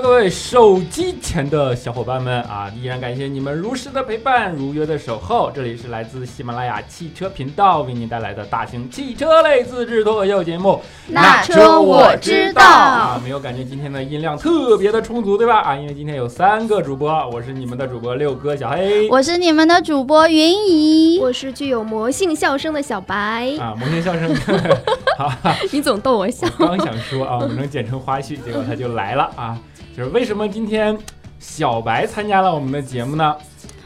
各位手机前的小伙伴们啊，依然感谢你们如实的陪伴，如约的守候。这里是来自喜马拉雅汽车频道为您带来的大型汽车类自制脱口秀节目。那车我知道啊，没有感觉今天的音量特别的充足，对吧？啊，因为今天有三个主播，我是你们的主播六哥小黑，我是你们的主播云姨，我是具有魔性笑声的小白。啊，魔性笑声，好，你总逗我笑。我刚想说啊，我们能剪成花絮，结果他就来了啊。就是为什么今天小白参加了我们的节目呢？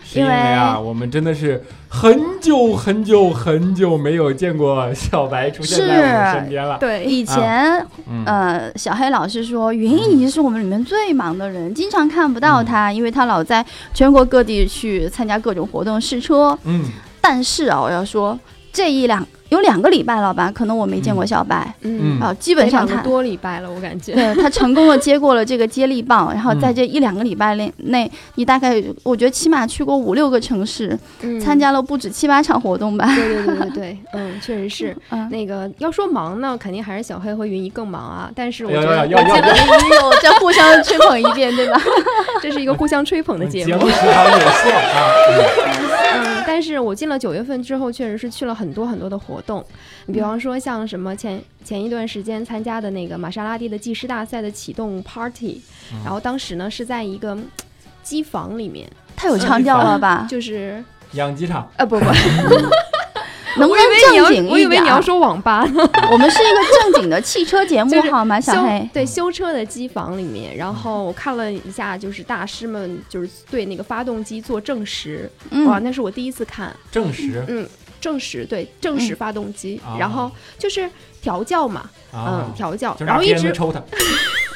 是因为啊，我们真的是很久很久很久没有见过小白出现在我们身边了。对，以前呃，小黑老师说云姨是我们里面最忙的人，经常看不到他，因为他老在全国各地去参加各种活动试车。嗯，但是啊，我要说这一两。有两个礼拜了吧？可能我没见过小白，嗯啊，基本上他多礼拜了，我感觉。对他成功的接过了这个接力棒，然后在这一两个礼拜内内，你大概我觉得起码去过五六个城市，参加了不止七八场活动吧。对对对对对，嗯，确实是。那个要说忙呢，肯定还是小黑和云姨更忙啊。但是我觉得要要要要，再互相吹捧一遍，对吧？这是一个互相吹捧的节目。节目时长有限啊。嗯，但是我进了九月份之后，确实是去了很多很多的活动。你比方说像什么前前一段时间参加的那个玛莎拉蒂的技师大赛的启动 party，然后当时呢是在一个机房里面，太有腔调了吧？就是养鸡场？呃不不，能不能正经一点？我以为你要说网吧呢。我们是一个正经的汽车节目好吗？小黑对修车的机房里面，然后我看了一下，就是大师们就是对那个发动机做证实，哇，那是我第一次看证实，嗯。证实对证实发动机，然后就是调教嘛，嗯，调教，然后一直抽他。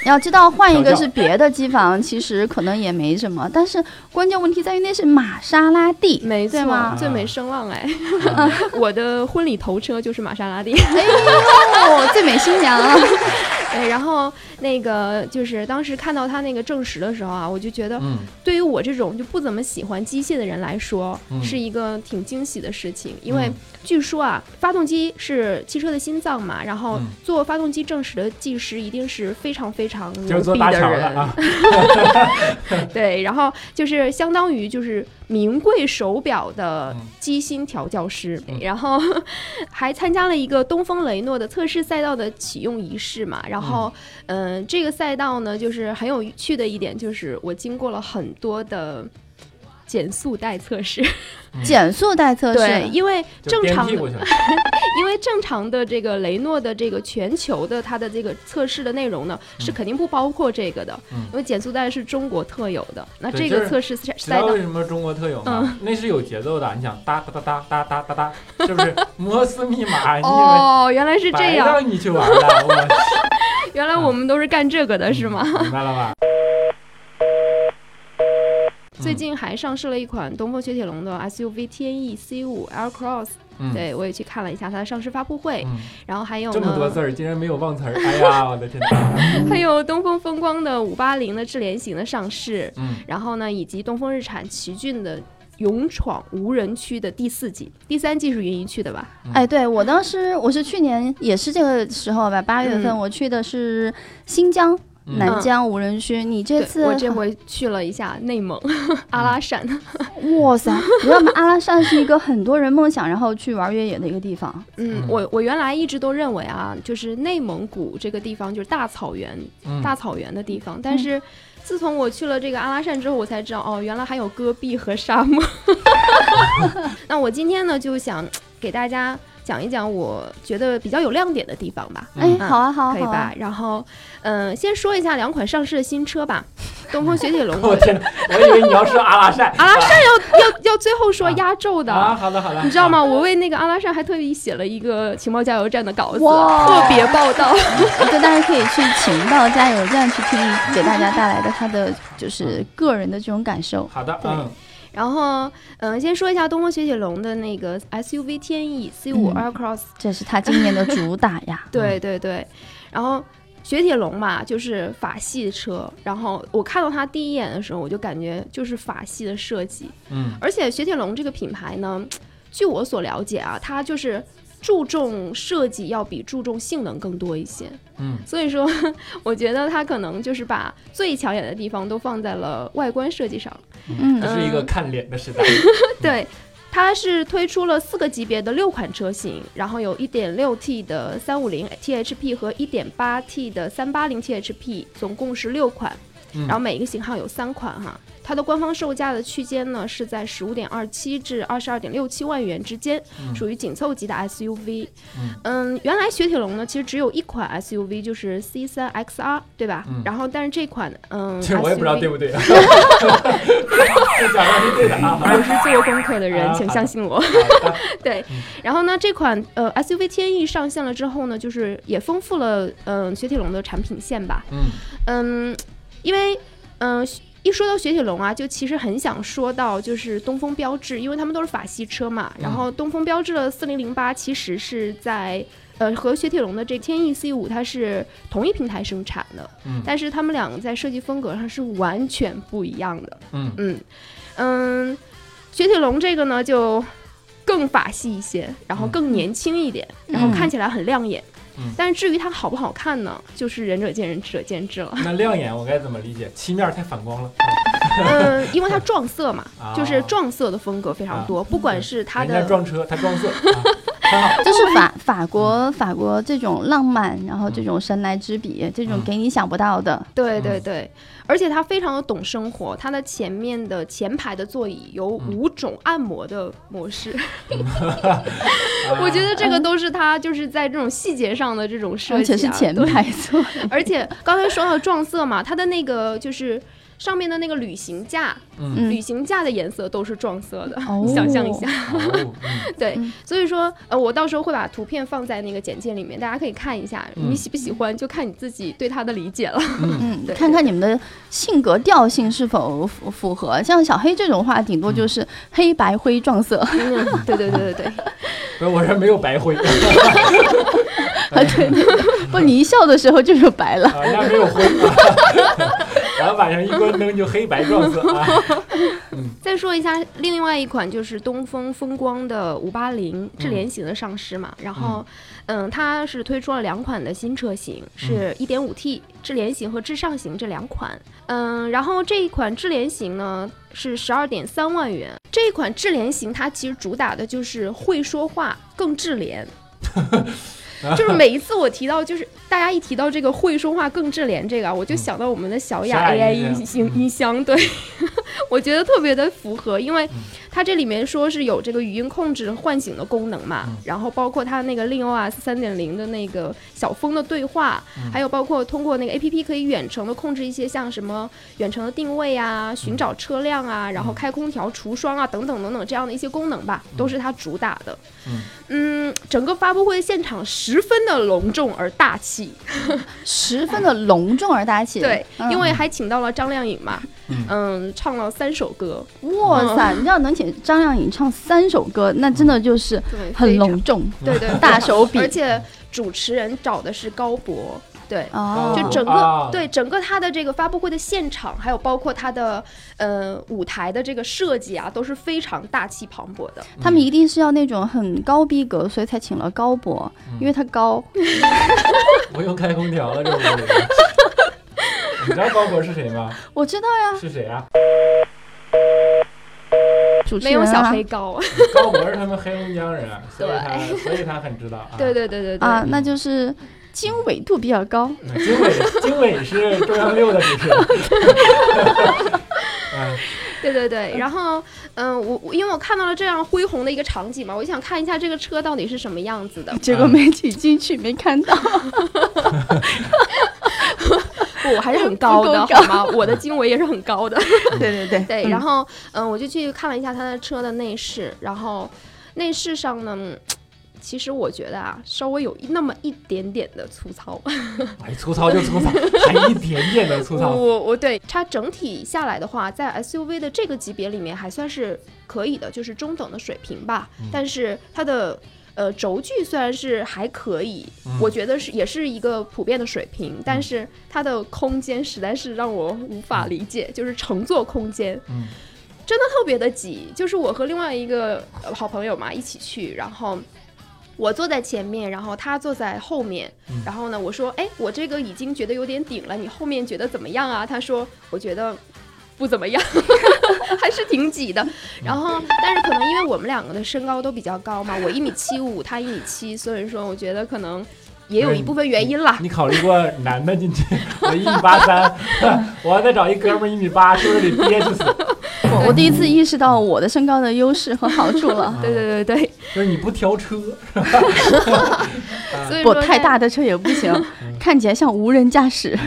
你 要知道，换一个是别的机房，其实可能也没什么。但是关键问题在于那是玛莎拉蒂，没错吗？最美声浪哎，我的婚礼头车就是玛莎拉蒂。哎呦，最美新娘。对，然后那个就是当时看到他那个证实的时候啊，我就觉得，对于我这种就不怎么喜欢机械的人来说，是一个挺惊喜的事情。因为据说啊，发动机是汽车的心脏嘛，然后做发动机正时的技师一定是非常非常。牛逼的人，对，然后就是相当于就是名贵手表的机芯调教师，然后 还参加了一个东风雷诺的测试赛道的启用仪式嘛，然后嗯，这个赛道呢，就是很有趣的一点，就是我经过了很多的。减速带测试，减速带测试，对，因为正常，因为正常的这个雷诺的这个全球的它的这个测试的内容呢，是肯定不包括这个的，因为减速带是中国特有的。那这个测试赛道为什么中国特有呢？那是有节奏的，你想哒哒哒哒哒哒哒，是不是 摩斯密码？哦，原来是这样，让你去玩了，原来我们都是干这个的，是吗？明白了吧？最近还上市了一款东风雪铁龙的 SUV 天翼 C5 Air Cross，对我也去看了一下它的上市发布会，然后还有这么多字儿，竟然没有忘词儿，哎呀，我的天哪！还有东风风光的五八零的智联型的上市，嗯，然后呢，以及东风日产奇骏的勇闯无人区的第四季，第三季是云姨去的吧？哎，对我当时我是去年也是这个时候吧，八月份我去的是新疆。南疆无人区，你这次我这回去了一下内蒙 阿拉善。哇塞，你知道吗？阿拉善是一个很多人梦想然后去玩越野的一个地方。嗯，我我原来一直都认为啊，就是内蒙古这个地方就是大草原，大草原的地方。但是自从我去了这个阿拉善之后，我才知道哦，原来还有戈壁和沙漠。那我今天呢，就想给大家。讲一讲我觉得比较有亮点的地方吧。哎，好啊，好，可以吧？然后，嗯，先说一下两款上市的新车吧。东风雪铁龙。我天，我以为你要说阿拉善。阿拉善要要要最后说压轴的。啊，好的好的。你知道吗？我为那个阿拉善还特意写了一个情报加油站的稿子，特别报道。就大家可以去情报加油站去听，给大家带来的他的就是个人的这种感受。好的，嗯。然后，嗯，先说一下东风雪铁龙的那个 SUV 天翼 C 五 Aircross，这是它今年的主打呀。对对对，然后雪铁龙嘛，就是法系车。然后我看到它第一眼的时候，我就感觉就是法系的设计。嗯，而且雪铁龙这个品牌呢，据我所了解啊，它就是注重设计要比注重性能更多一些。嗯，所以说，我觉得它可能就是把最抢眼的地方都放在了外观设计上。嗯，这是一个看脸的时代。对。它是推出了四个级别的六款车型，然后有 1.6T 的350 THP 和 1.8T 的380 THP，总共是六款，然后每一个型号有三款哈。它的官方售价的区间呢是在十五点二七至二十二点六七万元之间，属于紧凑级的 SUV。嗯，原来雪铁龙呢其实只有一款 SUV，就是 C 三 XR，对吧？然后但是这款嗯，其实我也不知道对不对。是对的啊。我是做功课的人，请相信我。对，然后呢，这款呃 SUV 天翼上线了之后呢，就是也丰富了嗯雪铁龙的产品线吧。嗯嗯，因为嗯。一说到雪铁龙啊，就其实很想说到就是东风标致，因为他们都是法系车嘛。然后东风标致的四零零八其实是在呃和雪铁龙的这天翼 C 五它是同一平台生产的，嗯，但是他们两个在设计风格上是完全不一样的，嗯嗯嗯，雪铁龙这个呢就更法系一些，然后更年轻一点，然后看起来很亮眼。但是至于它好不好看呢，就是仁者见仁，智者见智了。那亮眼我该怎么理解？漆面太反光了。嗯，因为它撞色嘛，就是撞色的风格非常多，不管是它的撞车，它撞色。就是法法国法国这种浪漫，然后这种神来之笔，这种给你想不到的。对对对，而且他非常的懂生活，他的前面的前排的座椅有五种按摩的模式。我觉得这个都是他就是在这种细节上的这种设计，而且是前排座。而且刚才说到撞色嘛，它的那个就是。上面的那个旅行架，旅行架的颜色都是撞色的，你 想象一下。对，所以说，呃，我到时候会把图片放在那个简介里面，大家可以看一下。你喜不喜欢，就看你自己对它的理解了。嗯，看看你们的性格调性是否符符合。像小黑这种话，顶多就是黑白灰撞色。对对对对对。不是，我这没有白灰。啊，对，不，你一笑的时候就有白了。啊，那没有灰。然后晚上一关灯就黑白撞色啊！再说一下另外一款就是东风风光的五八零智联型的上市嘛，然后嗯，它是推出了两款的新车型，是一点五 T 智联型和智尚型这两款。嗯，然后这一款智联型呢是十二点三万元。这一款智联型它其实主打的就是会说话更智联。就是每一次我提到，就是大家一提到这个会说话更智联这个，我就想到我们的小雅 AI 音音音箱，对。我觉得特别的符合，因为它这里面说是有这个语音控制唤醒的功能嘛，然后包括它那个令 OS 三点零的那个小风的对话，还有包括通过那个 APP 可以远程的控制一些像什么远程的定位啊、寻找车辆啊、然后开空调、除霜啊等等等等这样的一些功能吧，都是它主打的。嗯，整个发布会现场十分的隆重而大气，十分的隆重而大气。对，因为还请到了张靓颖嘛。嗯，唱了三首歌，哇塞！你知道能请张靓颖唱三首歌，那真的就是 很隆重，对对，大手笔。而且主持人找的是高博，对，就整个对整个他的这个发布会的现场，还有包括他的呃舞台的这个设计啊，都是非常大气磅礴的。他们一定是要那种很高逼格，所以才请了高博，因为他高。不用开空调了，这屋里。你知道高博是谁吗？我知道呀。是谁啊？没有小黑高。高博是他们黑龙江人，所以他 所以他很知道。对对对对对。啊，那就是经纬度比较高。经纬 经纬是中央六的主持人。对对对，然后嗯，我因为我看到了这样恢宏的一个场景嘛，我就想看一下这个车到底是什么样子的。结果没挤进去，没看到。我还是很 高的，好吗？我的经纬也是很高的。对对对对。然后，嗯，我就去看了一下他的车的内饰，然后内饰上呢，其实我觉得啊，稍微有那么一点点的粗糙。哎，粗糙就粗糙，还一点点的粗糙。我我对它整体下来的话，在 SUV 的这个级别里面还算是可以的，就是中等的水平吧。但是它的。呃，轴距虽然是还可以，我觉得是也是一个普遍的水平，但是它的空间实在是让我无法理解，就是乘坐空间，真的特别的挤。就是我和另外一个好朋友嘛一起去，然后我坐在前面，然后他坐在后面，然后呢，我说，哎，我这个已经觉得有点顶了，你后面觉得怎么样啊？他说，我觉得不怎么样，还是挺挤的。然后，但是可能因为我们两个的身高都比较高嘛，我一米七五，他一米七，所以说我觉得可能也有一部分原因啦。你考虑过男的进去？我一米八三，我要再找一哥们一米八，是不是得憋死？我第一次意识到我的身高的优势和好处了。对对对对，就是你不挑车，不太大的车也不行，看起来像无人驾驶。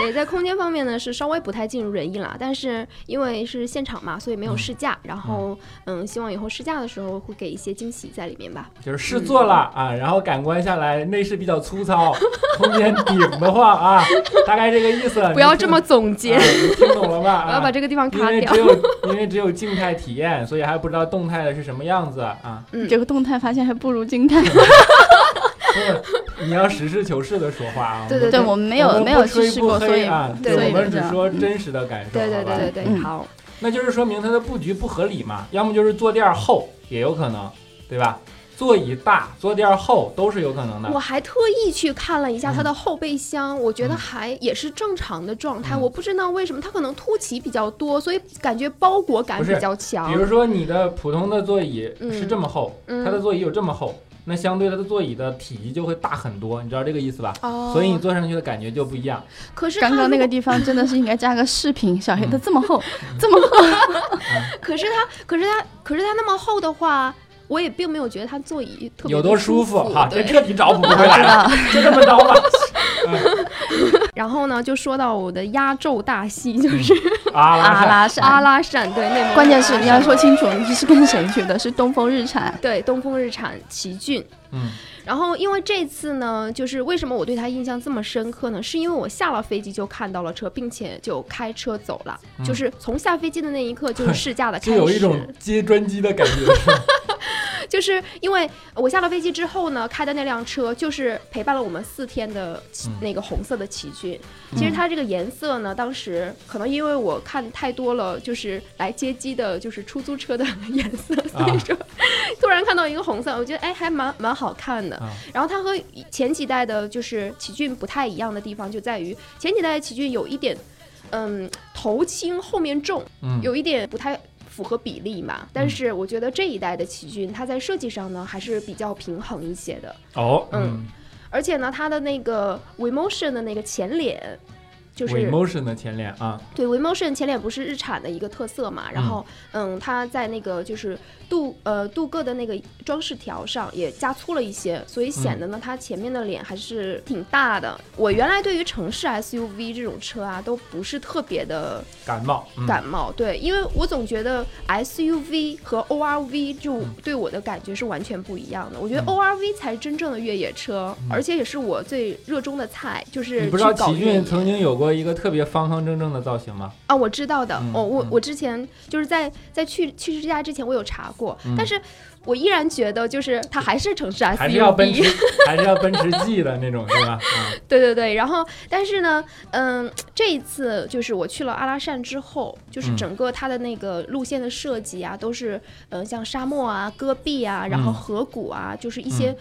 对，在空间方面呢是稍微不太尽如人意了，但是因为是现场嘛，所以没有试驾。然后，嗯，希望以后试驾的时候会给一些惊喜在里面吧。就是试坐了啊，然后感官下来，内饰比较粗糙，空间顶的话啊，大概这个意思。不要这么总结，听懂了吧？我要把这个地方卡掉。因为只有因为只有静态体验，所以还不知道动态的是什么样子啊。嗯，这个动态发现还不如静态。你要实事求是的说话啊！对对对，我们没有没有试过，所以我们只说真实的感受。对对对对对，好。那就是说明它的布局不合理嘛？要么就是坐垫厚，也有可能，对吧？座椅大，坐垫厚都是有可能的。我还特意去看了一下它的后备箱，我觉得还也是正常的状态。我不知道为什么它可能凸起比较多，所以感觉包裹感比较强。比如说你的普通的座椅是这么厚，它的座椅有这么厚。那相对它的座椅的体积就会大很多，你知道这个意思吧？哦。所以你坐上去的感觉就不一样。可是刚刚那个地方真的是应该加个视频，小黑它这么厚，这么厚。可是它，可是它，可是它那么厚的话，我也并没有觉得它座椅特别有多舒服哈。这彻底找补不 回来了，就这么着吧。然后呢，就说到我的压轴大戏，就是阿拉善。阿拉善，对，那关键是你要说清楚，你是跟谁去的？是东风日产。对，东风日产奇骏。嗯。然后，因为这次呢，就是为什么我对他印象这么深刻呢？是因为我下了飞机就看到了车，并且就开车走了。就是从下飞机的那一刻就是 试驾的开始，就有一种接专机的感觉。就是因为我下了飞机之后呢，开的那辆车就是陪伴了我们四天的那个红色的奇骏。其实它这个颜色呢，当时可能因为我看太多了，就是来接机的，就是出租车的颜色，所以说突然看到一个红色，我觉得哎，还蛮蛮好看的。然后它和前几代的就是奇骏不太一样的地方就在于，前几代的奇骏有一点，嗯，头轻后面重，有一点不太。符合比例嘛？但是我觉得这一代的奇骏，它在设计上呢还是比较平衡一些的。哦，嗯，而且呢，它的那个 Wemotion 的那个前脸。就是 Wemotion 的前脸啊，对，Wemotion 前脸不是日产的一个特色嘛？然后，嗯，它在那个就是镀呃镀铬的那个装饰条上也加粗了一些，所以显得呢它前面的脸还是挺大的。我原来对于城市 SUV 这种车啊都不是特别的感冒，感冒，对，因为我总觉得 SUV 和 ORV 就对我的感觉是完全不一样的。我觉得 ORV 才是真正的越野车，而且也是我最热衷的菜，就是你不知道奇骏曾经有。过一个特别方方正正的造型吗？啊，我知道的。哦，我我之前就是在在去去之家之前，我有查过，但是我依然觉得就是它还是城市 SUV，还是要奔驰，还是要奔驰 G 的那种，是吧？对对对。然后，但是呢，嗯，这一次就是我去了阿拉善之后，就是整个它的那个路线的设计啊，都是嗯，像沙漠啊、戈壁啊，然后河谷啊，就是一些。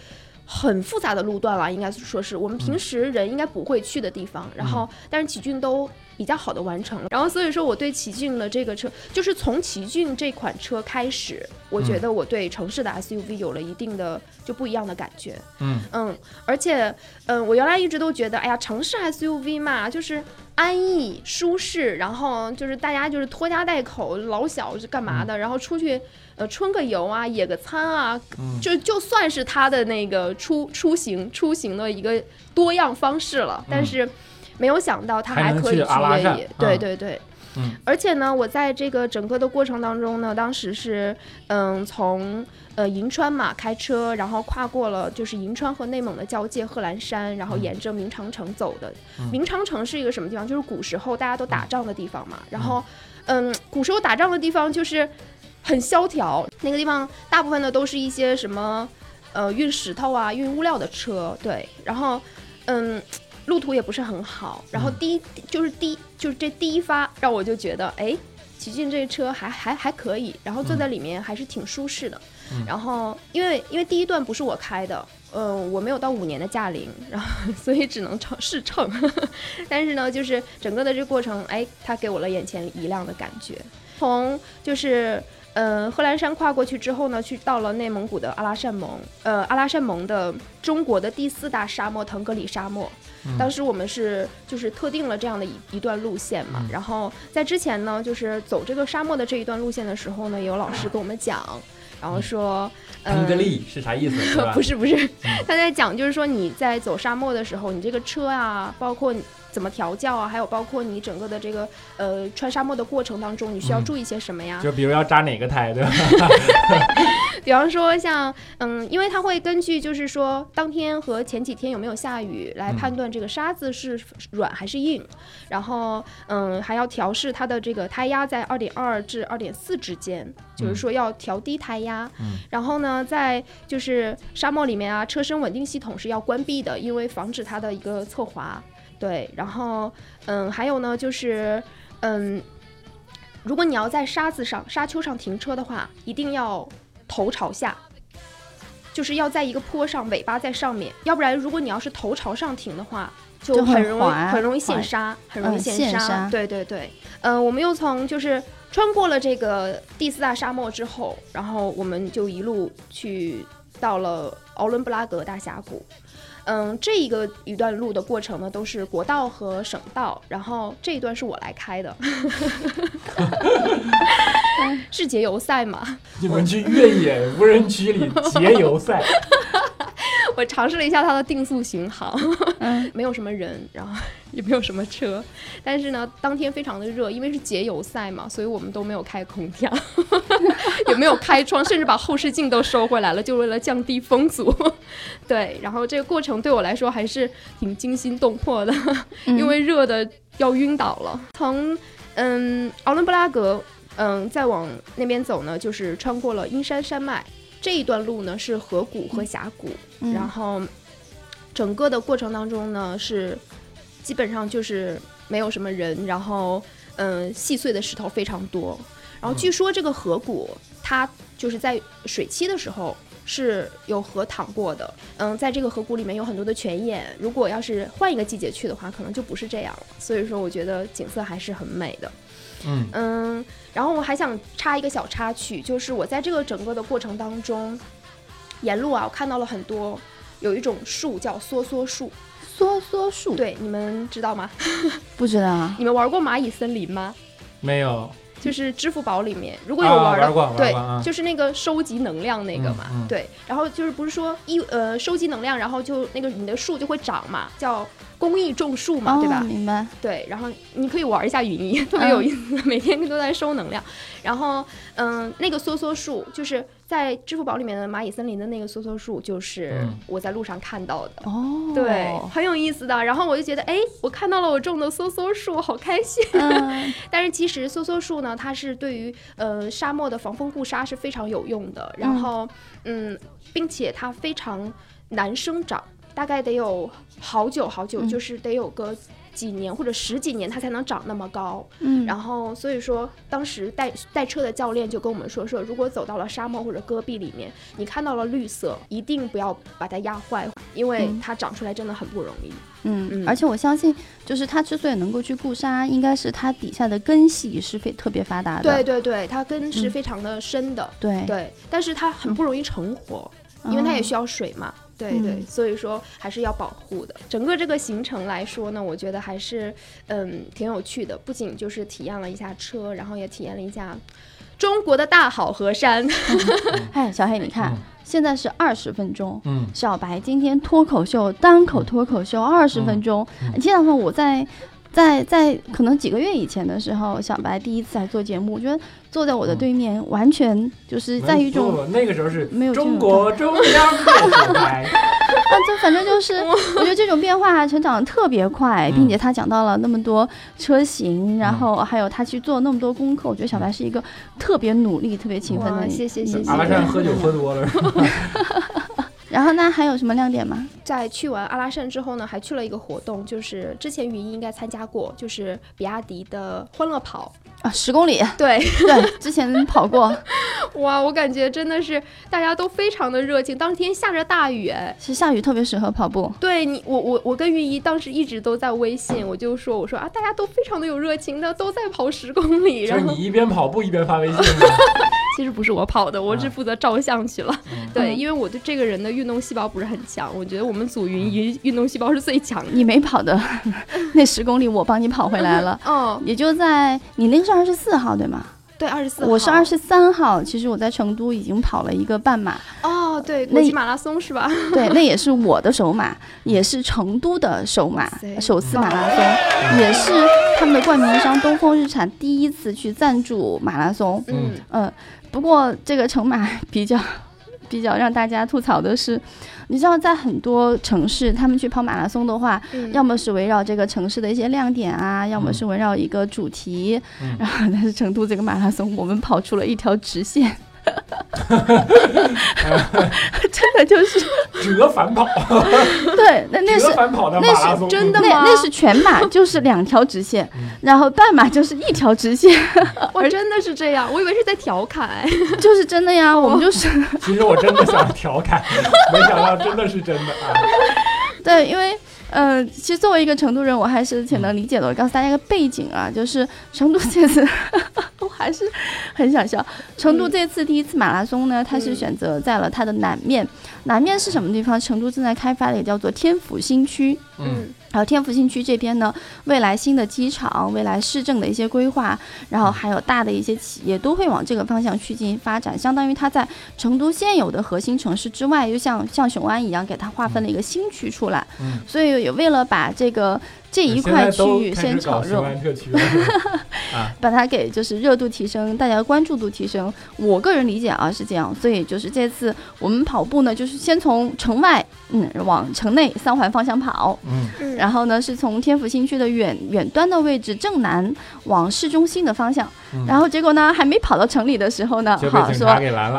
很复杂的路段了，应该说是我们平时人应该不会去的地方。然后，但是启骏都比较好的完成了。然后，所以说我对奇骏的这个车，就是从奇骏这款车开始，我觉得我对城市的 SUV 有了一定的就不一样的感觉。嗯嗯，而且嗯，我原来一直都觉得，哎呀，城市 SUV 嘛，就是安逸舒适，然后就是大家就是拖家带口，老小是干嘛的，然后出去。呃，春个游啊，野个餐啊，就就算是他的那个出出行出行的一个多样方式了。但是没有想到他还可以去越野，对对对。嗯。而且呢，我在这个整个的过程当中呢，当时是嗯从呃银川嘛开车，然后跨过了就是银川和内蒙的交界贺兰山，然后沿着明长城走的。明长城是一个什么地方？就是古时候大家都打仗的地方嘛。然后嗯，古时候打仗的地方就是。很萧条，那个地方大部分的都是一些什么，呃，运石头啊、运物料的车，对。然后，嗯，路途也不是很好。然后第一就是第就是这第一发让我就觉得，哎，奇骏这车还还还可以，然后坐在里面还是挺舒适的。然后因为因为第一段不是我开的，嗯，我没有到五年的驾龄，然后所以只能乘试乘。但是呢，就是整个的这个过程，哎，它给我了眼前一亮的感觉。从就是呃贺兰山跨过去之后呢，去到了内蒙古的阿拉善盟，呃阿拉善盟的中国的第四大沙漠腾格里沙漠。当时我们是就是特定了这样的一一段路线嘛，然后在之前呢，就是走这个沙漠的这一段路线的时候呢，有老师跟我们讲，然后说，腾格里是啥意思？不是不是，他在讲就是说你在走沙漠的时候，你这个车啊，包括。怎么调教啊？还有包括你整个的这个呃穿沙漠的过程当中，你需要注意些什么呀？就比如要扎哪个胎，对吧？比方说像嗯，因为它会根据就是说当天和前几天有没有下雨来判断这个沙子是软还是硬，然后嗯还要调试它的这个胎压在二点二至二点四之间，就是说要调低胎压。嗯。然后呢，在就是沙漠里面啊，车身稳定系统是要关闭的，因为防止它的一个侧滑。对，然后，嗯，还有呢，就是，嗯，如果你要在沙子上、沙丘上停车的话，一定要头朝下，就是要在一个坡上，尾巴在上面，要不然，如果你要是头朝上停的话，就很容易很容易陷沙，很容易陷沙。对对对，嗯，我们又从就是穿过了这个第四大沙漠之后，然后我们就一路去到了奥伦布拉格大峡谷。嗯，这一个一段路的过程呢，都是国道和省道，然后这一段是我来开的，是节油赛吗？你们去越野无人区里节油赛？我尝试了一下它的定速巡航，没有什么人，然后 也没有什么车，但是呢，当天非常的热，因为是节油赛嘛，所以我们都没有开空调，也没有开窗，甚至把后视镜都收回来了，就为了降低风阻。对，然后这个过程对我来说还是挺惊心动魄的，因为热的要晕倒了。从嗯奥伦布拉格嗯再往那边走呢，就是穿过了阴山山脉。这一段路呢是河谷和峡谷，然后整个的过程当中呢是基本上就是没有什么人，然后嗯细碎的石头非常多，然后据说这个河谷它就是在水期的时候是有河淌过的，嗯，在这个河谷里面有很多的泉眼，如果要是换一个季节去的话，可能就不是这样了，所以说我觉得景色还是很美的。嗯嗯，然后我还想插一个小插曲，就是我在这个整个的过程当中，沿路啊，我看到了很多，有一种树叫梭梭树，梭梭树，对，你们知道吗？不知道。你们玩过蚂蚁森林吗？没有。就是支付宝里面如果有玩的，对，就是那个收集能量那个嘛，对。然后就是不是说一呃收集能量，然后就那个你的树就会长嘛，叫。公益种树嘛，对吧？明白。对，然后你可以玩一下云翼，特别有意思，每天都在收能量。然后，嗯，那个梭梭树就是在支付宝里面的蚂蚁森林的那个梭梭树，就是我在路上看到的。哦，对，很有意思的。然后我就觉得，哎，我看到了我种的梭梭树，好开心。但是其实梭梭树呢，它是对于呃沙漠的防风固沙是非常有用的。然后，嗯，并且它非常难生长。大概得有好久好久，就是得有个几年或者十几年，它才能长那么高。嗯，然后所以说，当时带带车的教练就跟我们说说，如果走到了沙漠或者戈壁里面，你看到了绿色，一定不要把它压坏，因为它长出来真的很不容易。嗯，而且我相信，就是它之所以能够去固沙，应该是它底下的根系是非特别发达的。对对对，它根是非常的深的。对对，但是它很不容易成活，因为它也需要水嘛。对对，所以说还是要保护的。整个这个行程来说呢，我觉得还是嗯挺有趣的。不仅就是体验了一下车，然后也体验了一下中国的大好河山。哎，小黑，你看，现在是二十分钟。嗯，小白今天脱口秀单口脱口秀二十分钟。前两天我在。在在可能几个月以前的时候，小白第一次来做节目，我觉得坐在我的对面，完全就是在一种那个时候是没有中国中央电台，啊，就反正就是 我觉得这种变化成长特别快，并且他讲到了那么多车型，然后还有他去做那么多功课，我觉得小白是一个特别努力、特别勤奋的。谢谢谢谢。阿拉善喝酒喝多了。然后那还有什么亮点吗？在去完阿拉善之后呢，还去了一个活动，就是之前云应该参加过，就是比亚迪的欢乐跑。啊，十公里，对 对，之前跑过。哇，我感觉真的是大家都非常的热情。当天下着大雨，其实下雨特别适合跑步。对你，我我我跟云姨当时一直都在微信，我就说我说啊，大家都非常的有热情的，都在跑十公里。然后你一边跑步一边发微信。其实不是我跑的，我只负责照相去了。对，因为我对这个人的运动细胞不是很强，我觉得我们组云姨运动细胞是最强的。你没跑的那十公里，我帮你跑回来了。哦，也就在你那个是二十四号对吗？对，二十四号。我是二十三号。其实我在成都已经跑了一个半马。哦，对，国际马拉松是吧？对，那也是我的首马，也是成都的首马，首次马拉松，也是他们的冠名商东风日产第一次去赞助马拉松。嗯嗯，不过这个成马 比较。比较让大家吐槽的是，你知道，在很多城市，他们去跑马拉松的话，要么是围绕这个城市的一些亮点啊，要么是围绕一个主题。然后，但是成都这个马拉松，我们跑出了一条直线。真的就是 折返跑，对，那那是那是真的吗？那是全马，就是两条直线，然后半马就是一条直线。我真的是这样，我以为是在调侃，就是真的呀。我们就是，其实我真的想调侃，没想到真的是真的啊。对，因为。嗯，其实作为一个成都人，我还是挺能理解的。我告诉大家一个背景啊，就是成都这次，我还是很想笑。成都这次第一次马拉松呢，它是选择在了它的南面。南面是什么地方？成都正在开发的，也叫做天府新区。嗯。然后天府新区这边呢，未来新的机场、未来市政的一些规划，然后还有大的一些企业都会往这个方向去进行发展。相当于它在成都现有的核心城市之外，又像像雄安一样，给它划分了一个新区出来。嗯，所以也为了把这个。这一块区域先炒热，把它给就是热度提升，大家关注度提升。我个人理解啊是这样，所以就是这次我们跑步呢，就是先从城外嗯往城内三环方向跑，嗯，然后呢是从天府新区的远远端的位置正南往市中心的方向，然后结果呢还没跑到城里的时候呢，好说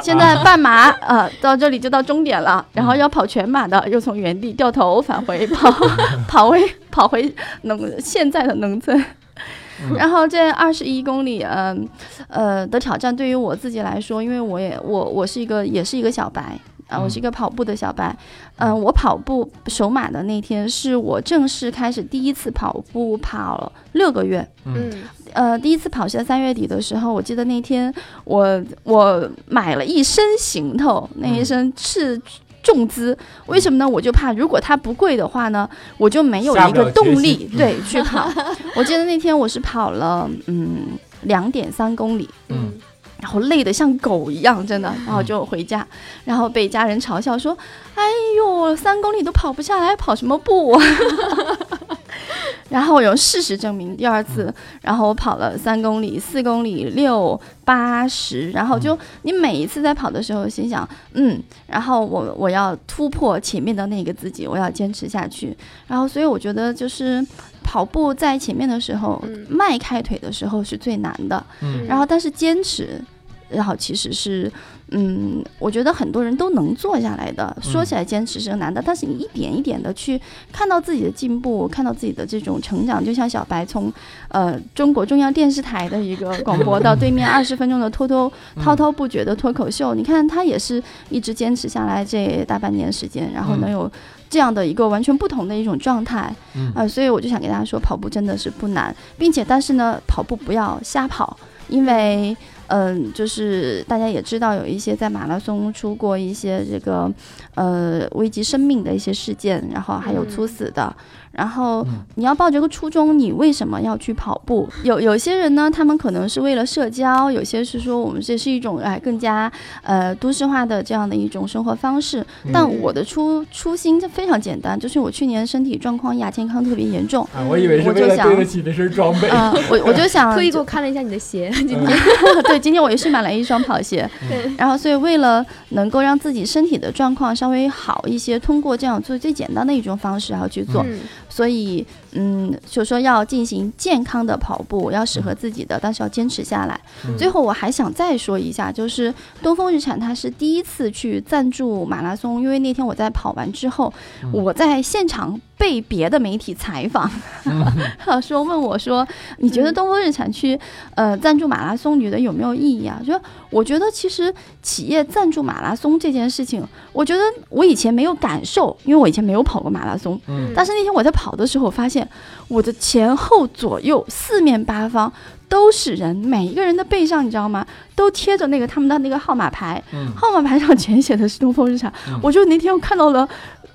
现在半马呃到这里就到终点了，然后要跑全马的又从原地掉头返回跑 跑回 跑回。农现在的农村，然后这二十一公里，嗯，呃的挑战对于我自己来说，因为我也我我是一个也是一个小白啊，我是一个跑步的小白，嗯，我跑步首马的那天是我正式开始第一次跑步，跑了六个月，嗯，呃，第一次跑是在三月底的时候，我记得那天我我买了一身行头，那一身是。重资，为什么呢？我就怕如果它不贵的话呢，我就没有一个动力 对去跑。我记得那天我是跑了嗯两点三公里，嗯，然后累得像狗一样，真的，然后就回家，然后被家人嘲笑说：“哎呦，三公里都跑不下来，跑什么步？” 然后我用事实证明，第二次，然后我跑了三公里、四公里、六、八十，然后就你每一次在跑的时候，心想，嗯，然后我我要突破前面的那个自己，我要坚持下去。然后所以我觉得就是跑步在前面的时候，迈开腿的时候是最难的，然后但是坚持，然后其实是。嗯，我觉得很多人都能做下来的。说起来坚持是难的，但是你一点一点的去看到自己的进步，看到自己的这种成长，就像小白从呃中国中央电视台的一个广播到对面 二十分钟的滔滔滔滔不绝的脱口秀，你看他也是一直坚持下来这大半年时间，然后能有这样的一个完全不同的一种状态。啊，所以我就想给大家说，跑步真的是不难，并且但是呢，跑步不要瞎跑，因为。嗯，就是大家也知道，有一些在马拉松出过一些这个，呃，危及生命的一些事件，然后还有猝死的。然后你要抱着个初衷，你为什么要去跑步？有有些人呢，他们可能是为了社交，有些是说我们这是一种哎更加呃都市化的这样的一种生活方式。但我的初初心就非常简单，就是我去年身体状况亚健康特别严重，啊我以为是为了对得起那身装备。啊，我我就想 特意给我看了一下你的鞋，今天。对，今天我也是买了一双跑鞋，对，然后所以为了能够让自己身体的状况稍微好一些，通过这样做最简单的一种方式，然后去做。所以嗯，就说要进行健康的跑步，要适合自己的，但是要坚持下来。最后我还想再说一下，就是东风日产它是第一次去赞助马拉松，因为那天我在跑完之后，我在现场。被别的媒体采访，说问我说：“你觉得东风日产去呃赞助马拉松，觉得有没有意义啊？”就我觉得其实企业赞助马拉松这件事情，我觉得我以前没有感受，因为我以前没有跑过马拉松。嗯。但是那天我在跑的时候，发现我的前后左右四面八方都是人，每一个人的背上你知道吗？都贴着那个他们的那个号码牌，号码牌上全写的是东风日产。我就那天我看到了。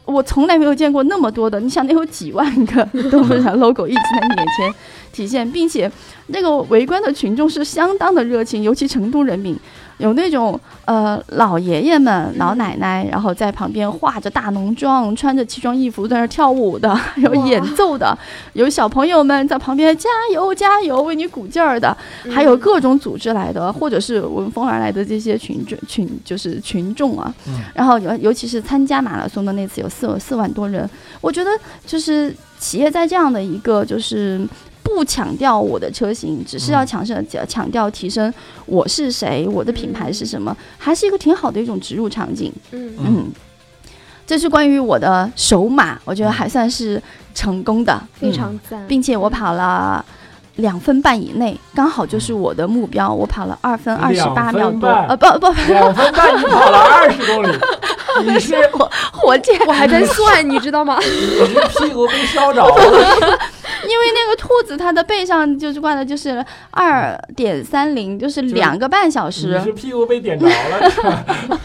我从来没有见过那么多的，你想，那有几万个 东风日产 logo 一直在你眼前体现，并且那个围观的群众是相当的热情，尤其成都人民。有那种呃老爷爷们、老奶奶，然后在旁边化着大浓妆，穿着奇装异服在那跳舞的，有演奏的，有小朋友们在旁边加油加油为你鼓劲儿的，还有各种组织来的，或者是闻风而来的这些群众群就是群众啊。然后尤尤其是参加马拉松的那次有四四万多人，我觉得就是企业在这样的一个就是。不强调我的车型，只是要强调强调提升我是谁，我的品牌是什么，还是一个挺好的一种植入场景。嗯。嗯，这是关于我的首马，我觉得还算是成功的，非常赞，并且我跑了两分半以内，刚好就是我的目标，我跑了二分二十八秒多，呃不不，两分半你跑了二十公里，你是火火箭，我还在算，你知道吗？你是屁股被烧着了。因为那个兔子，它的背上就是挂的，就是二点三零，就是两个半小时。你是屁股被点着了，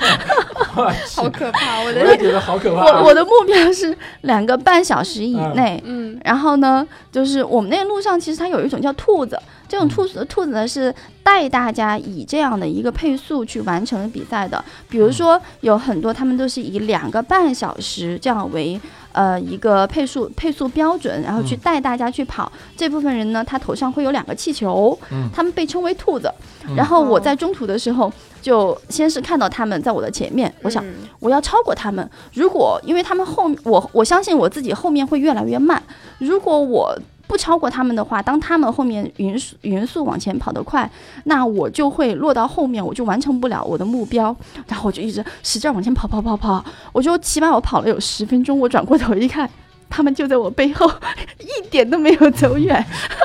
好可怕！我的，我也觉得好可怕。我我的目标是两个半小时以内。嗯，然后呢，就是我们那个路上，其实它有一种叫兔子，这种兔子兔子呢是带大家以这样的一个配速去完成比赛的。比如说，有很多他们都是以两个半小时这样为。呃，一个配速配速标准，然后去带大家去跑。这部分人呢，他头上会有两个气球，他们被称为兔子。然后我在中途的时候，就先是看到他们在我的前面，我想我要超过他们。如果因为他们后，我我相信我自己后面会越来越慢。如果我不超过他们的话，当他们后面匀速匀速往前跑得快，那我就会落到后面，我就完成不了我的目标。然后我就一直使劲往前跑跑跑跑，我就起码我跑了有十分钟。我转过头一看，他们就在我背后，一点都没有走远。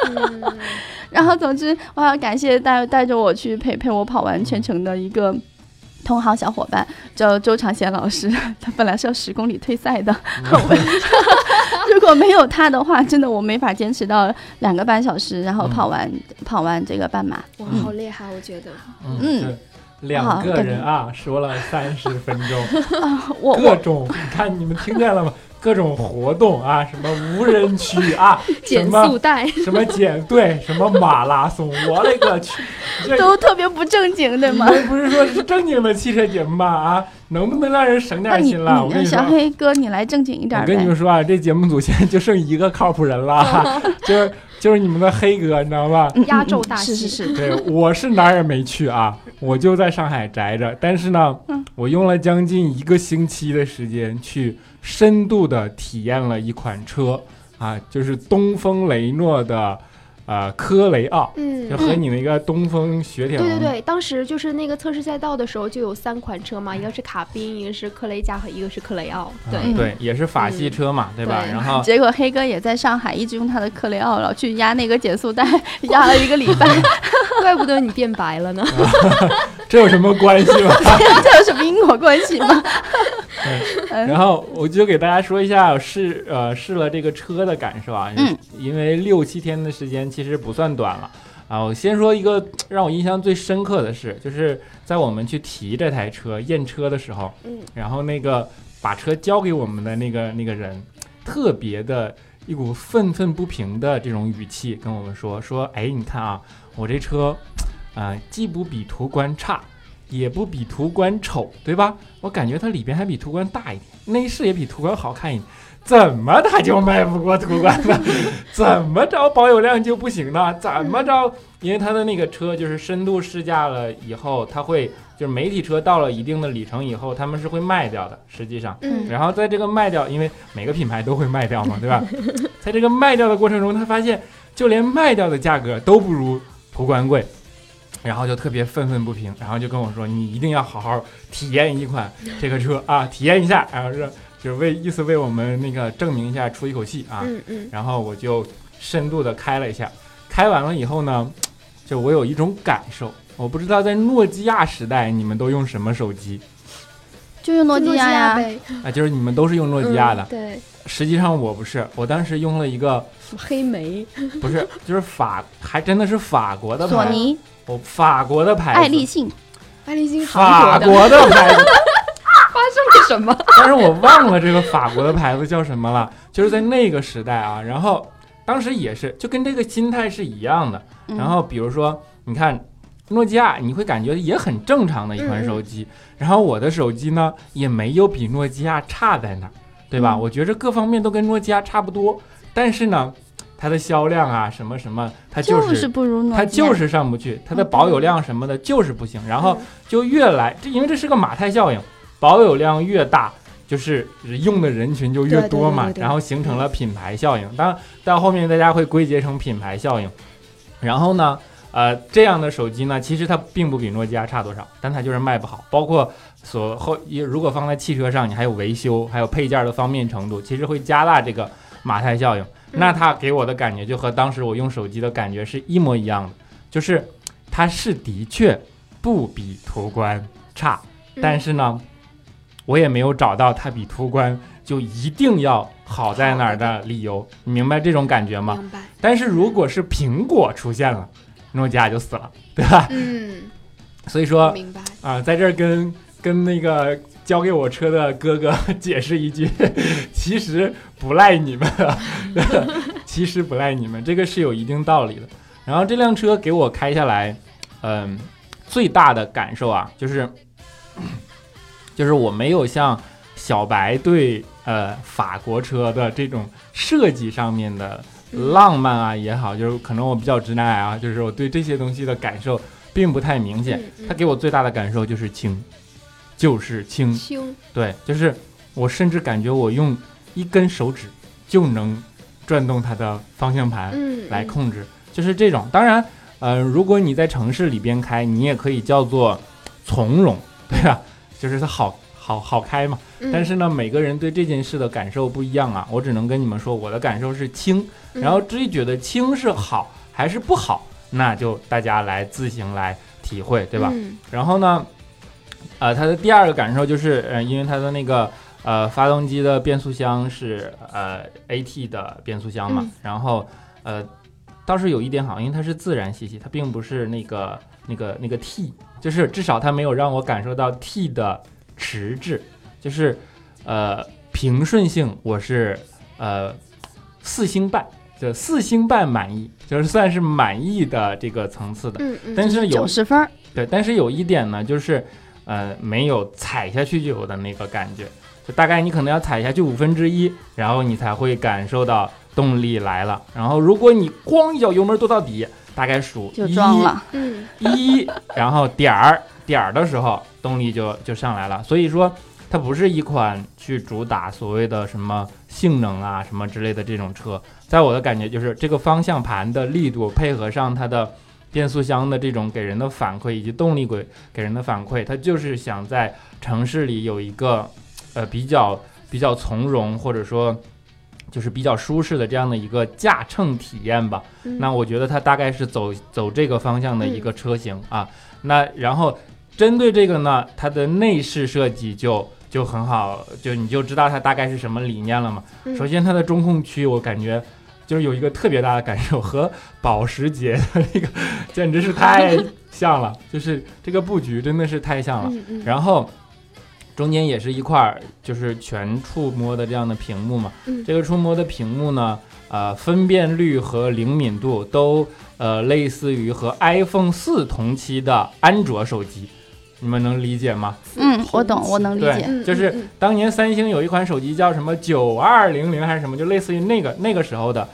然后总之，我要感谢带带着我去陪陪我跑完全程的一个。同行小伙伴叫周长贤老师，他本来是要十公里退赛的，如果没有他的话，真的我没法坚持到两个半小时，然后跑完跑完这个半马。哇，好厉害，我觉得。嗯，两个人啊，说了三十分钟，各种，你看你们听见了吗？各种活动啊，什么无人区啊，减速带，什么减对，什么马拉松，我勒个去，都特别不正经的吗？不是说是正经的汽车节目吗？啊，能不能让人省点心了？我跟你说，小黑哥，你来正经一点。我跟你们说啊，这节目组现在就剩一个靠谱人了，就是就是你们的黑哥，你知道吧？压轴大戏是是是。对，我是哪儿也没去啊，我就在上海宅着。但是呢，我用了将近一个星期的时间去。深度的体验了一款车啊，就是东风雷诺的，呃，科雷傲，嗯，就和你那个东风雪铁龙，对对对，当时就是那个测试赛道的时候就有三款车嘛，一个是卡宾，一个是科雷嘉和一个是科雷傲，对。对，也是法系车嘛，对吧？然后结果黑哥也在上海一直用他的科雷傲，然后去压那个减速带，压了一个礼拜，怪不得你变白了呢，这有什么关系吗？这有什么因果关系吗？然后我就给大家说一下试呃试了这个车的感受啊，嗯，因为六七天的时间其实不算短了啊。我先说一个让我印象最深刻的事，就是在我们去提这台车验车的时候，嗯，然后那个把车交给我们的那个那个人，特别的一股愤愤不平的这种语气跟我们说说，哎，你看啊，我这车啊既不比途观差。也不比途观丑，对吧？我感觉它里边还比途观大一点，内饰也比途观好看一点，怎么它就卖不过途观呢？怎么着保有量就不行呢？怎么着？因为它的那个车就是深度试驾了以后，它会就是媒体车到了一定的里程以后，他们是会卖掉的。实际上，嗯，然后在这个卖掉，因为每个品牌都会卖掉嘛，对吧？在这个卖掉的过程中，他发现就连卖掉的价格都不如途观贵。然后就特别愤愤不平，然后就跟我说：“你一定要好好体验一款这个车啊，体验一下。”然后是就是为意思为我们那个证明一下，出一口气啊。嗯嗯。然后我就深度的开了一下，开完了以后呢，就我有一种感受，我不知道在诺基亚时代你们都用什么手机？就用诺基亚呀。啊，就是你们都是用诺基亚的。对。实际上我不是，我当时用了一个黑莓，不是，就是法，还真的是法国的索尼。哦，法国的牌子，爱立信，爱立信，法国的牌子，发生了什么？但是我忘了这个法国的牌子叫什么了。就是在那个时代啊，然后当时也是，就跟这个心态是一样的。然后比如说，你看诺基亚，你会感觉也很正常的一款手机。然后我的手机呢，也没有比诺基亚差在哪儿，对吧？我觉着各方面都跟诺基亚差不多，但是呢。它的销量啊，什么什么，它就是不如它就是上不去，它的保有量什么的就是不行，然后就越来，这因为这是个马太效应，保有量越大，就是用的人群就越多嘛，然后形成了品牌效应。当到后面大家会归结成品牌效应，然后呢，呃，这样的手机呢，其实它并不比诺基亚差多少，但它就是卖不好，包括所后如果放在汽车上，你还有维修，还有配件的方便程度，其实会加大这个马太效应。那它给我的感觉就和当时我用手机的感觉是一模一样的，就是它是的确不比途观差，但是呢，我也没有找到它比途观就一定要好在哪儿的理由，你明白这种感觉吗？明白。但是如果是苹果出现了，诺基亚就死了，对吧？嗯。所以说，明白啊，在这儿跟跟那个。交给我车的哥哥 解释一句，其实不赖你们，其实不赖你们，这个是有一定道理的。然后这辆车给我开下来，嗯，最大的感受啊，就是，就是我没有像小白对呃法国车的这种设计上面的浪漫啊也好，就是可能我比较直男癌啊，就是我对这些东西的感受并不太明显。他给我最大的感受就是轻。就是轻，轻，对，就是我甚至感觉我用一根手指就能转动它的方向盘来控制，就是这种。当然，呃，如果你在城市里边开，你也可以叫做从容，对吧？就是它好好好开嘛。但是呢，每个人对这件事的感受不一样啊。我只能跟你们说，我的感受是轻。然后至于觉得轻是好还是不好，那就大家来自行来体会，对吧？然后呢？呃，他的第二个感受就是，呃，因为他的那个呃发动机的变速箱是呃 AT 的变速箱嘛，然后呃倒是有一点好，因为它是自然吸气，它并不是那个那个那个 T，就是至少它没有让我感受到 T 的迟滞，就是呃平顺性我是呃四星半，就四星半满意，就是算是满意的这个层次的，嗯嗯，但是有九十分，对，但是有一点呢，就是。呃，没有踩下去就有的那个感觉，就大概你可能要踩下去五分之一，然后你才会感受到动力来了。然后如果你咣一脚油门跺到底，大概数一，嗯，一，然后点儿点儿的时候，动力就就上来了。所以说，它不是一款去主打所谓的什么性能啊什么之类的这种车。在我的感觉，就是这个方向盘的力度配合上它的。变速箱的这种给人的反馈，以及动力轨给人的反馈，它就是想在城市里有一个，呃，比较比较从容，或者说就是比较舒适的这样的一个驾乘体验吧。那我觉得它大概是走走这个方向的一个车型啊。那然后针对这个呢，它的内饰设计就就很好，就你就知道它大概是什么理念了嘛。首先，它的中控区我感觉。就是有一个特别大的感受，和保时捷的那个简直是太像了，就是这个布局真的是太像了。然后中间也是一块就是全触摸的这样的屏幕嘛。这个触摸的屏幕呢，呃，分辨率和灵敏度都呃类似于和 iPhone 四同期的安卓手机你们能理解吗？嗯，我懂，我能理解。对，就是当年三星有一款手机叫什么九二零零还是什么，就类似于那个那个时候的，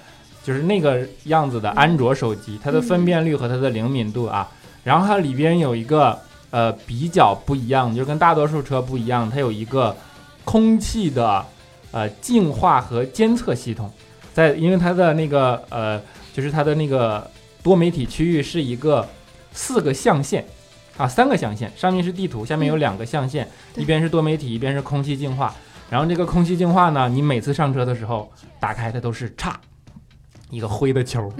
就是那个样子的安卓手机，它的分辨率和它的灵敏度啊，然后它里边有一个呃比较不一样，就跟大多数车不一样，它有一个空气的呃净化和监测系统，在因为它的那个呃就是它的那个多媒体区域是一个。四个象限，啊，三个象限，上面是地图，下面有两个象限，一边是多媒体，一边是空气净化。然后这个空气净化呢，你每次上车的时候打开它都是叉，一个灰的球，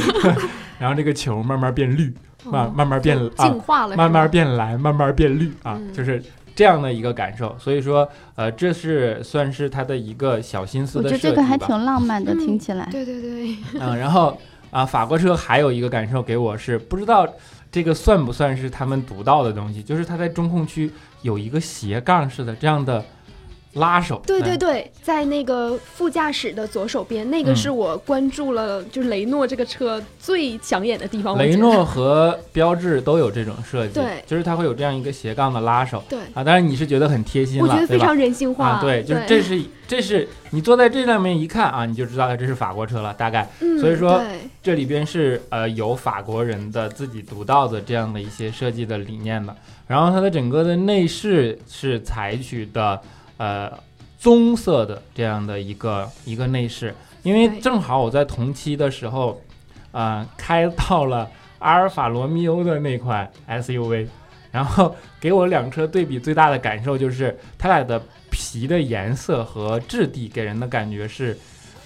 然后这个球慢慢变绿，慢慢慢变净化了，慢慢变蓝，慢慢变绿啊，就是这样的一个感受。所以说，呃，这是算是它的一个小心思的设计我觉得这个还挺浪漫的，听起来。对对对。嗯，然后。啊，法国车还有一个感受给我是不知道这个算不算是他们独到的东西，就是它在中控区有一个斜杠式的这样的。拉手，对对对，在那个副驾驶的左手边，那个是我关注了，就是雷诺这个车最抢眼的地方。雷诺和标志都有这种设计，对，就是它会有这样一个斜杠的拉手，对啊，当然你是觉得很贴心了，我觉得非常人性化，对，就是这是这是你坐在这上面一看啊，你就知道这是法国车了，大概，所以说这里边是呃有法国人的自己独到的这样的一些设计的理念的，然后它的整个的内饰是采取的。呃，棕色的这样的一个一个内饰，因为正好我在同期的时候，呃，开到了阿尔法罗密欧的那款 SUV，然后给我两车对比最大的感受就是，它俩的皮的颜色和质地给人的感觉是，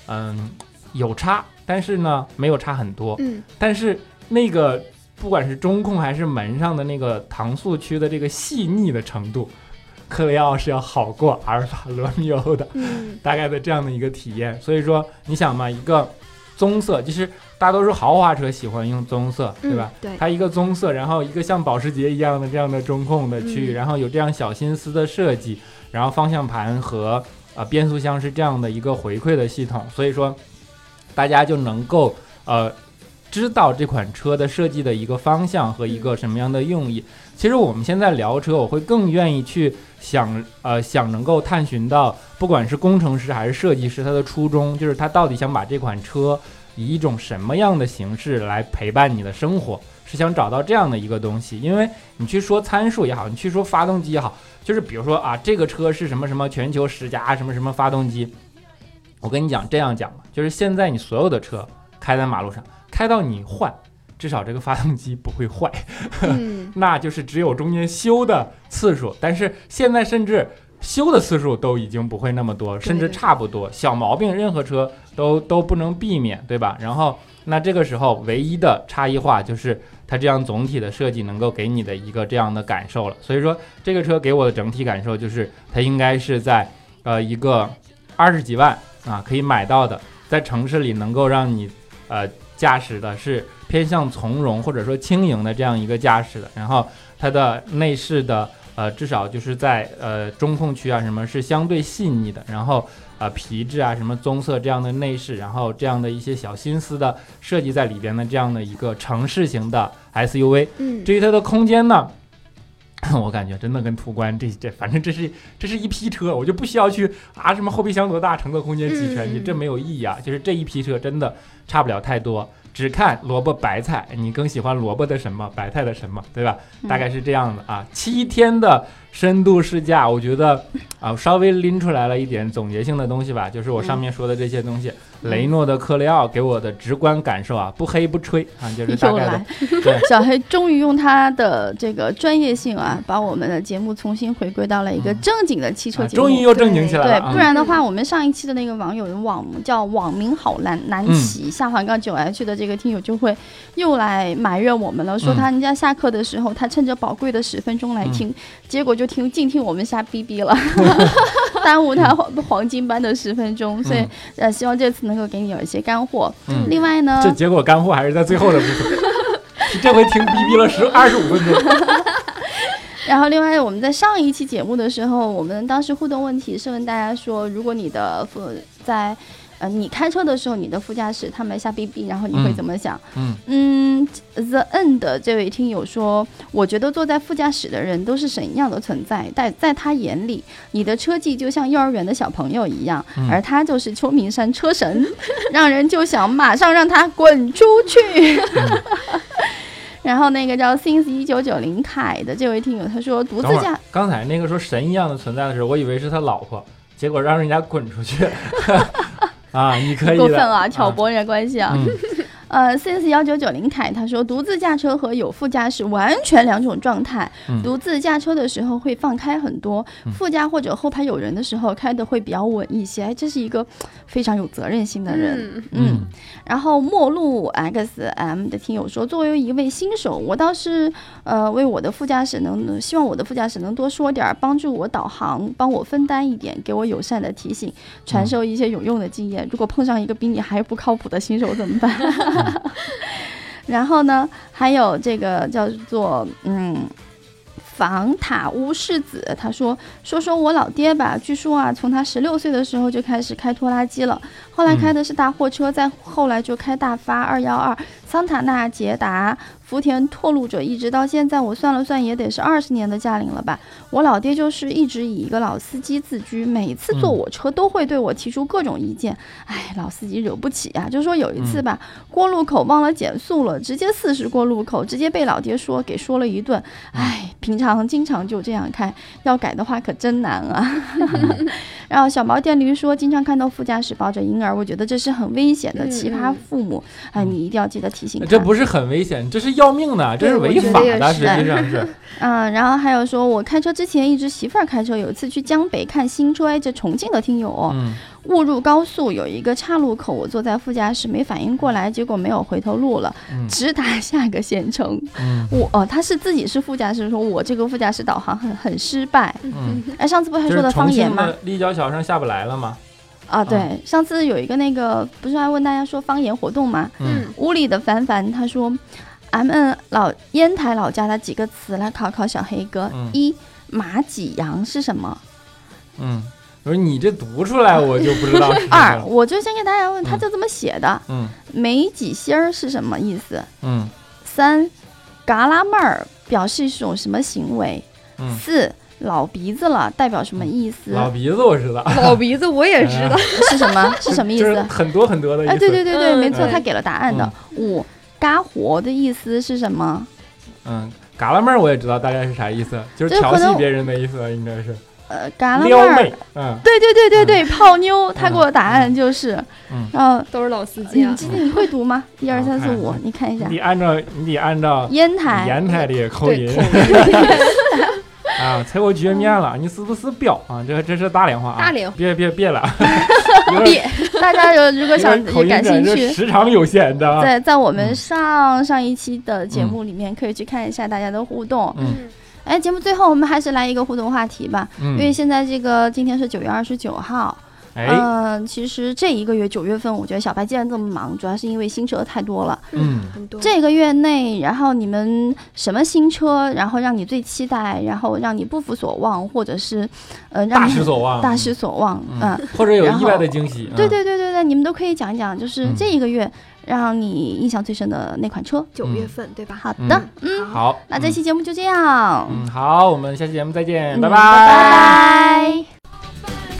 嗯，有差，但是呢，没有差很多，嗯，但是那个不管是中控还是门上的那个搪塑区的这个细腻的程度。克雷奥是要好过阿尔法罗密欧的，大概的这样的一个体验。所以说，你想嘛，一个棕色，其实大多数豪华车喜欢用棕色，对吧？对。它一个棕色，然后一个像保时捷一样的这样的中控的区域，然后有这样小心思的设计，然后方向盘和呃变速箱是这样的一个回馈的系统，所以说大家就能够呃。知道这款车的设计的一个方向和一个什么样的用意。其实我们现在聊车，我会更愿意去想，呃，想能够探寻到，不管是工程师还是设计师，他的初衷就是他到底想把这款车以一种什么样的形式来陪伴你的生活，是想找到这样的一个东西。因为你去说参数也好，你去说发动机也好，就是比如说啊，这个车是什么什么全球十佳什么什么发动机，我跟你讲这样讲吧，就是现在你所有的车开在马路上。开到你换，至少这个发动机不会坏，那就是只有中间修的次数。但是现在甚至修的次数都已经不会那么多，甚至差不多。小毛病任何车都都不能避免，对吧？然后那这个时候唯一的差异化就是它这样总体的设计能够给你的一个这样的感受了。所以说这个车给我的整体感受就是它应该是在呃一个二十几万啊可以买到的，在城市里能够让你呃。驾驶的是偏向从容或者说轻盈的这样一个驾驶的，然后它的内饰的呃至少就是在呃中控区啊什么是相对细腻的，然后呃皮质啊什么棕色这样的内饰，然后这样的一些小心思的设计在里边的这样的一个城市型的 SUV。嗯，至于它的空间呢，我感觉真的跟途观这这反正这是这是一批车，我就不需要去啊什么后备箱多大，乘坐空间几全，你这没有意义啊，就是这一批车真的。差不了太多，只看萝卜白菜，你更喜欢萝卜的什么，白菜的什么，对吧？大概是这样的啊。七天的深度试驾，我觉得啊，稍微拎出来了一点总结性的东西吧，就是我上面说的这些东西。雷诺的克雷奥给我的直观感受啊，不黑不吹啊，就是大概的。对，小黑终于用他的这个专业性啊，把我们的节目重新回归到了一个正经的汽车节目。终于又正经起来了。对，不然的话，我们上一期的那个网友网叫网名好难难起下滑杠九 H 的这个听友就会又来埋怨我们了，说他人家下课的时候，他趁着宝贵的十分钟来听，结果就听净听我们瞎逼逼了，耽误他黄黄金般的十分钟。所以呃，希望这次。能够给你有一些干货。嗯，另外呢，这结果干货还是在最后的部分。这回听逼逼了十二十五分钟。然后，另外我们在上一期节目的时候，我们当时互动问题是问大家说，如果你的父在。呃，你开车的时候，你的副驾驶他们瞎逼逼，然后你会怎么想？嗯嗯，The End 这位听友说，我觉得坐在副驾驶的人都是神一样的存在，在在他眼里，你的车技就像幼儿园的小朋友一样，而他就是秋名山车神，让人就想马上让他滚出去。然后那个叫 Since 一九九零凯的这位听友他说，独自驾。刚才那个说神一样的存在的时候，我以为是他老婆，结果让人家滚出去。啊，你可以过分啊，挑拨人家关系啊。呃，CS 幺九九零凯他说，独自驾车和有副驾驶完全两种状态。独自驾车的时候会放开很多，副驾或者后排有人的时候开的会比较稳一些。哎，这是一个非常有责任心的人。嗯。然后陌路 XM 的听友说，作为一位新手，我倒是呃为我的副驾驶能希望我的副驾驶能多说点，帮助我导航，帮我分担一点，给我友善的提醒，传授一些有用的经验。如果碰上一个比你还不靠谱的新手怎么办？然后呢，还有这个叫做嗯，房塔屋世子，他说说说我老爹吧，据说啊，从他十六岁的时候就开始开拖拉机了，后来开的是大货车，再后来就开大发二幺二。桑塔纳、捷达、福田拓路者，一直到现在，我算了算，也得是二十年的驾龄了吧。我老爹就是一直以一个老司机自居，每次坐我车都会对我提出各种意见。哎，老司机惹不起呀。就说有一次吧，过路口忘了减速了，直接四十过路口，直接被老爹说给说了一顿。哎，平常经常就这样开，要改的话可真难啊。然后小毛电驴说，经常看到副驾驶抱着婴儿，我觉得这是很危险的奇葩父母。哎，你一定要记得提醒他。这不是很危险，这是要命的，这是违法的，实际上是。嗯，然后还有说，我开车之前一直媳妇儿开车，有一次去江北看新车，哎，这重庆的听友，误入高速，有一个岔路口，我坐在副驾驶没反应过来，结果没有回头路了，直达下个县城。我哦，他是自己是副驾驶，说我这个副驾驶导航很很失败。嗯，哎，上次不还说的方言吗？立交桥上下不来了吗？啊，对，上次有一个那个不是还问大家说方言活动吗？嗯，屋里的凡凡他说，俺们老烟台老家的几个词来考考小黑哥。一马几羊是什么？嗯，我说你这读出来我就不知道。二，我就先给大家问，他就这么写的。嗯，没几星儿是什么意思？嗯，三，嘎拉妹儿表示一种什么行为？嗯，四。老鼻子了，代表什么意思？老鼻子我知道，老鼻子我也知道 是什么？是什么意思？很多很多的意思。哎，对对对对，没错，他给了答案的。五，嘎活的意思是什么？嗯，嘎啦妹儿我也知道大概是啥意思，就是调戏别人的意思，应该是。呃，嘎啦妹儿，嗯，对对对对对，泡妞。他给我答案就是，嗯，都是老司机啊。你你会读吗？一二三四五，你看一下。你按照你得按照烟台烟台的口音。啊，踩我局面了！你是不是彪啊？这这是大连话啊！大连，别别别了，别！大家有如果想也感兴趣，时长有限的。在在我们上上一期的节目里面，可以去看一下大家的互动。嗯，哎，节目最后我们还是来一个互动话题吧，因为现在这个今天是九月二十九号。嗯，其实这一个月九月份，我觉得小白既然这么忙，主要是因为新车太多了。嗯，很多。这个月内，然后你们什么新车，然后让你最期待，然后让你不负所望，或者是，呃，大失所望，大失所望，嗯，或者有意外的惊喜。对对对对对，你们都可以讲一讲，就是这一个月让你印象最深的那款车。九月份，对吧？好的，嗯，好，那这期节目就这样。嗯，好，我们下期节目再见，拜拜，拜拜。